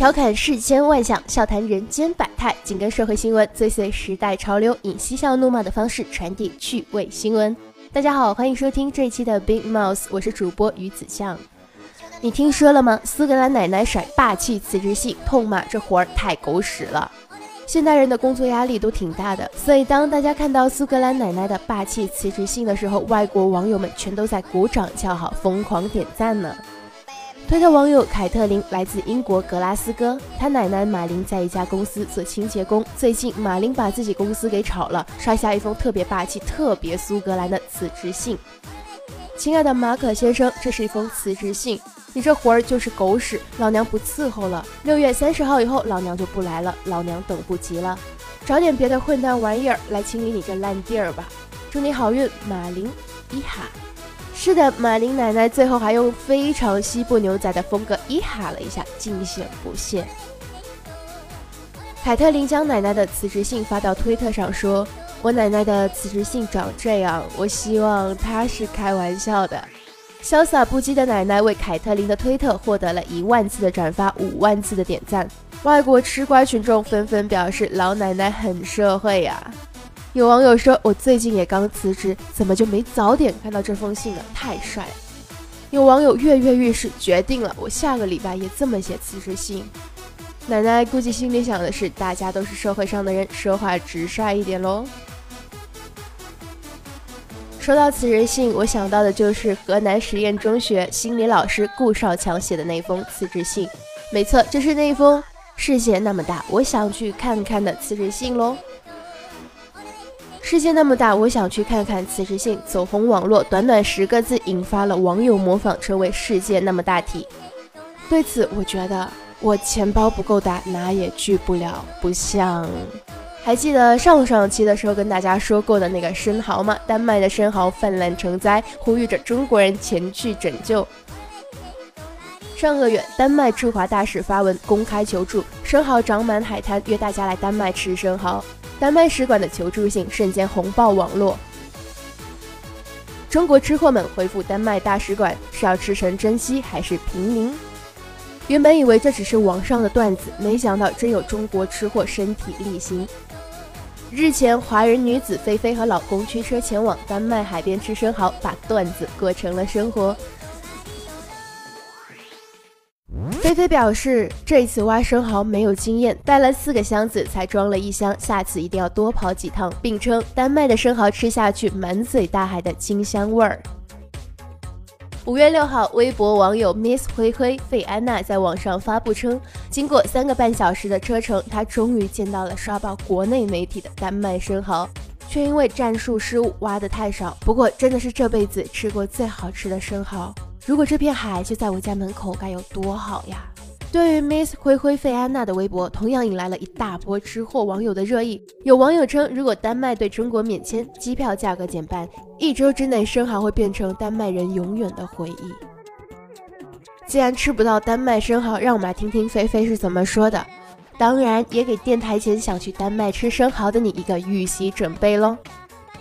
调侃世间万象，笑谈人间百态，紧跟社会新闻，追随时代潮流，以嬉笑怒骂的方式传递趣味新闻。大家好，欢迎收听这一期的 Big Mouse，我是主播于子相。你听说了吗？苏格兰奶奶甩霸气辞职信，痛骂这活儿太狗屎了。现代人的工作压力都挺大的，所以当大家看到苏格兰奶奶的霸气辞职信的时候，外国网友们全都在鼓掌叫好，疯狂点赞呢。推特网友凯特琳来自英国格拉斯哥，她奶奶马琳在一家公司做清洁工。最近马琳把自己公司给炒了，刷下一封特别霸气、特别苏格兰的辞职信。亲爱的马可先生，这是一封辞职信，你这活儿就是狗屎，老娘不伺候了。六月三十号以后，老娘就不来了，老娘等不及了。找点别的混蛋玩意儿来清理你这烂地儿吧。祝你好运，马琳伊哈。是的，马琳奶奶最后还用非常西部牛仔的风格一哈了一下，尽显不屑。凯特琳将奶奶的辞职信发到推特上，说：“我奶奶的辞职信长这样，我希望她是开玩笑的。”潇洒不羁的奶奶为凯特琳的推特获得了一万次的转发，五万次的点赞。外国吃瓜群众纷纷表示：“老奶奶很社会呀。”有网友说：“我最近也刚辞职，怎么就没早点看到这封信呢？太帅了！”有网友跃跃欲试，决定了，我下个礼拜也这么写辞职信。奶奶估计心里想的是：大家都是社会上的人，说话直率一点喽。说到辞职信，我想到的就是河南实验中学心理老师顾少强写的那封辞职信。没错，就是那封“世界那么大，我想去看看”的辞职信喽。世界那么大，我想去看看。辞职信走红网络，短短十个字引发了网友模仿，成为世界那么大题。对此，我觉得我钱包不够大，哪也去不了。不像，还记得上上期的时候跟大家说过的那个生蚝吗？丹麦的生蚝泛滥成灾，呼吁着中国人前去拯救。上个月，丹麦驻华大使发文公开求助，生蚝长满海滩，约大家来丹麦吃生蚝。丹麦使馆的求助信瞬间红爆网络。中国吃货们回复丹麦大使馆是要吃成珍稀还是平民？原本以为这只是网上的段子，没想到真有中国吃货身体力行。日前，华人女子菲菲和老公驱车前往丹麦海边吃生蚝，把段子过成了生活。菲菲表示，这一次挖生蚝没有经验，带了四个箱子才装了一箱，下次一定要多跑几趟，并称丹麦的生蚝吃下去满嘴大海的清香味儿。五月六号，微博网友 Miss 灰灰费安娜在网上发布称，经过三个半小时的车程，她终于见到了刷爆国内媒体的丹麦生蚝，却因为战术失误挖得太少。不过，真的是这辈子吃过最好吃的生蚝。如果这片海就在我家门口，该有多好呀！对于 Miss 灰灰费安娜的微博，同样引来了一大波吃货网友的热议。有网友称，如果丹麦对中国免签，机票价格减半，一周之内生蚝会变成丹麦人永远的回忆。既然吃不到丹麦生蚝，让我们来听听菲菲是怎么说的。当然，也给电台前想去丹麦吃生蚝的你一个预习准备喽。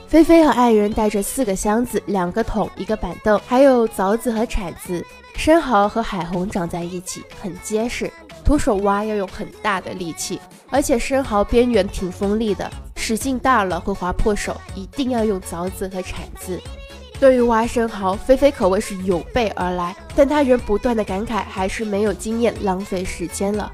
菲菲和爱人带着四个箱子、两个桶、一个板凳，还有凿子和铲子。生蚝和海虹长在一起，很结实，徒手挖要用很大的力气，而且生蚝边缘挺锋利的，使劲大了会划破手，一定要用凿子和铲子。对于挖生蚝，菲菲可谓是有备而来，但她仍不断的感慨，还是没有经验，浪费时间了。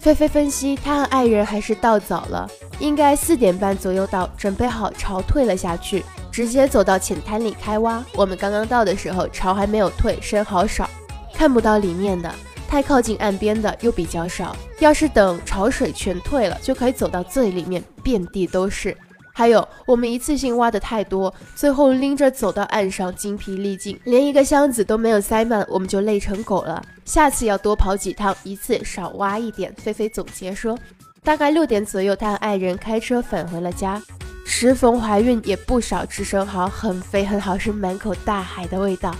菲菲分析，她和爱人还是到早了，应该四点半左右到，准备好潮退了下去，直接走到浅滩里开挖。我们刚刚到的时候，潮还没有退，生蚝少，看不到里面的，太靠近岸边的又比较少。要是等潮水全退了，就可以走到最里面，遍地都是。还有，我们一次性挖的太多，最后拎着走到岸上，精疲力尽，连一个箱子都没有塞满，我们就累成狗了。下次要多跑几趟，一次少挖一点。菲菲总结说，大概六点左右，他和爱人开车返回了家。时逢怀孕，也不少吃生蚝，很肥很好，吃满口大海的味道。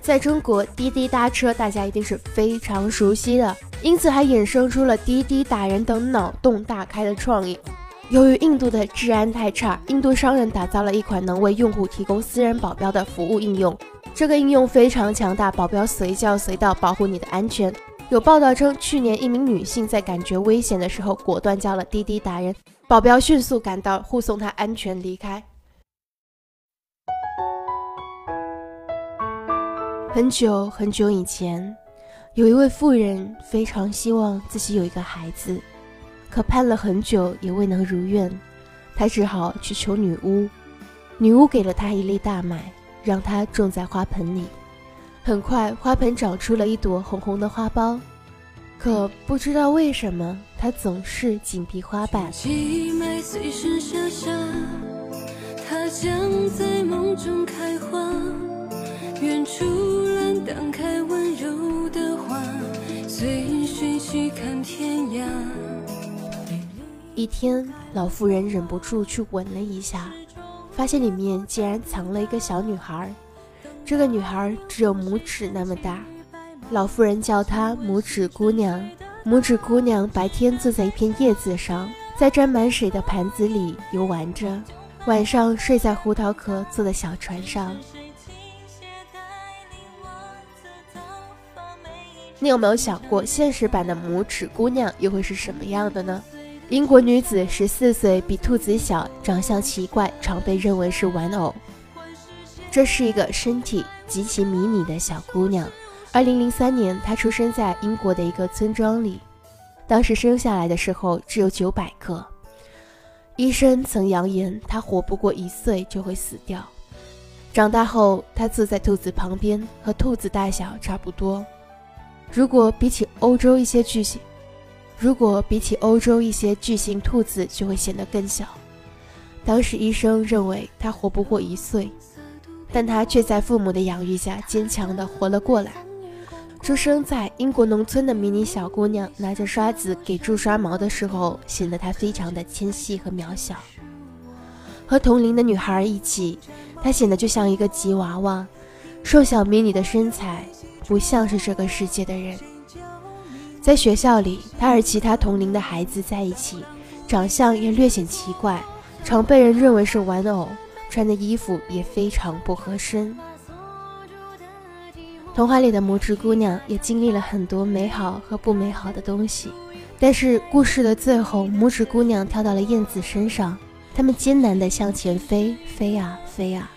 在中国，滴滴打车大家一定是非常熟悉的。因此还衍生出了滴滴打人等脑洞大开的创意。由于印度的治安太差，印度商人打造了一款能为用户提供私人保镖的服务应用。这个应用非常强大，保镖随叫随到，保护你的安全。有报道称，去年一名女性在感觉危险的时候，果断叫了滴滴打人，保镖迅速赶到，护送她安全离开。很久很久以前，有一位妇人非常希望自己有一个孩子，可盼了很久也未能如愿，她只好去求女巫。女巫给了她一粒大麦。让她种在花盆里，很快花盆长出了一朵红红的花苞，可不知道为什么它总是紧闭花瓣。一天，老妇人忍不住去闻了一下。发现里面竟然藏了一个小女孩，这个女孩只有拇指那么大，老妇人叫她拇指姑娘。拇指姑娘白天坐在一片叶子上，在沾满水的盘子里游玩着，晚上睡在胡桃壳做的小船上。你有没有想过，现实版的拇指姑娘又会是什么样的呢？英国女子十四岁，比兔子小，长相奇怪，常被认为是玩偶。这是一个身体极其迷你的小姑娘。二零零三年，她出生在英国的一个村庄里。当时生下来的时候只有九百克。医生曾扬言她活不过一岁就会死掉。长大后，她坐在兔子旁边，和兔子大小差不多。如果比起欧洲一些巨型。如果比起欧洲一些巨型兔子，就会显得更小。当时医生认为她活不过一岁，但他却在父母的养育下坚强地活了过来。出生在英国农村的迷你小姑娘，拿着刷子给猪刷毛的时候，显得她非常的纤细和渺小。和同龄的女孩一起，她显得就像一个吉娃娃，瘦小迷你的身材，不像是这个世界的人。在学校里，她和其他同龄的孩子在一起，长相也略显奇怪，常被人认为是玩偶，穿的衣服也非常不合身。童话里的拇指姑娘也经历了很多美好和不美好的东西，但是故事的最后，拇指姑娘跳到了燕子身上，它们艰难地向前飞，飞啊飞啊，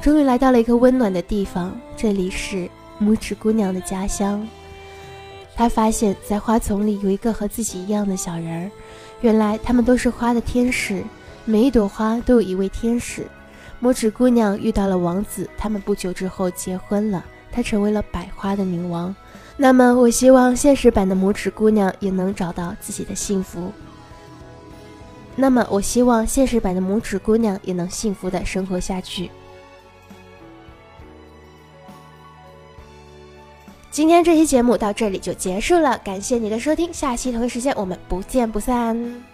终于来到了一个温暖的地方，这里是拇指姑娘的家乡。他发现，在花丛里有一个和自己一样的小人儿。原来，他们都是花的天使，每一朵花都有一位天使。拇指姑娘遇到了王子，他们不久之后结婚了，她成为了百花的女王。那么，我希望现实版的拇指姑娘也能找到自己的幸福。那么，我希望现实版的拇指姑娘也能幸福的生活下去。今天这期节目到这里就结束了，感谢你的收听，下期同一时间我们不见不散。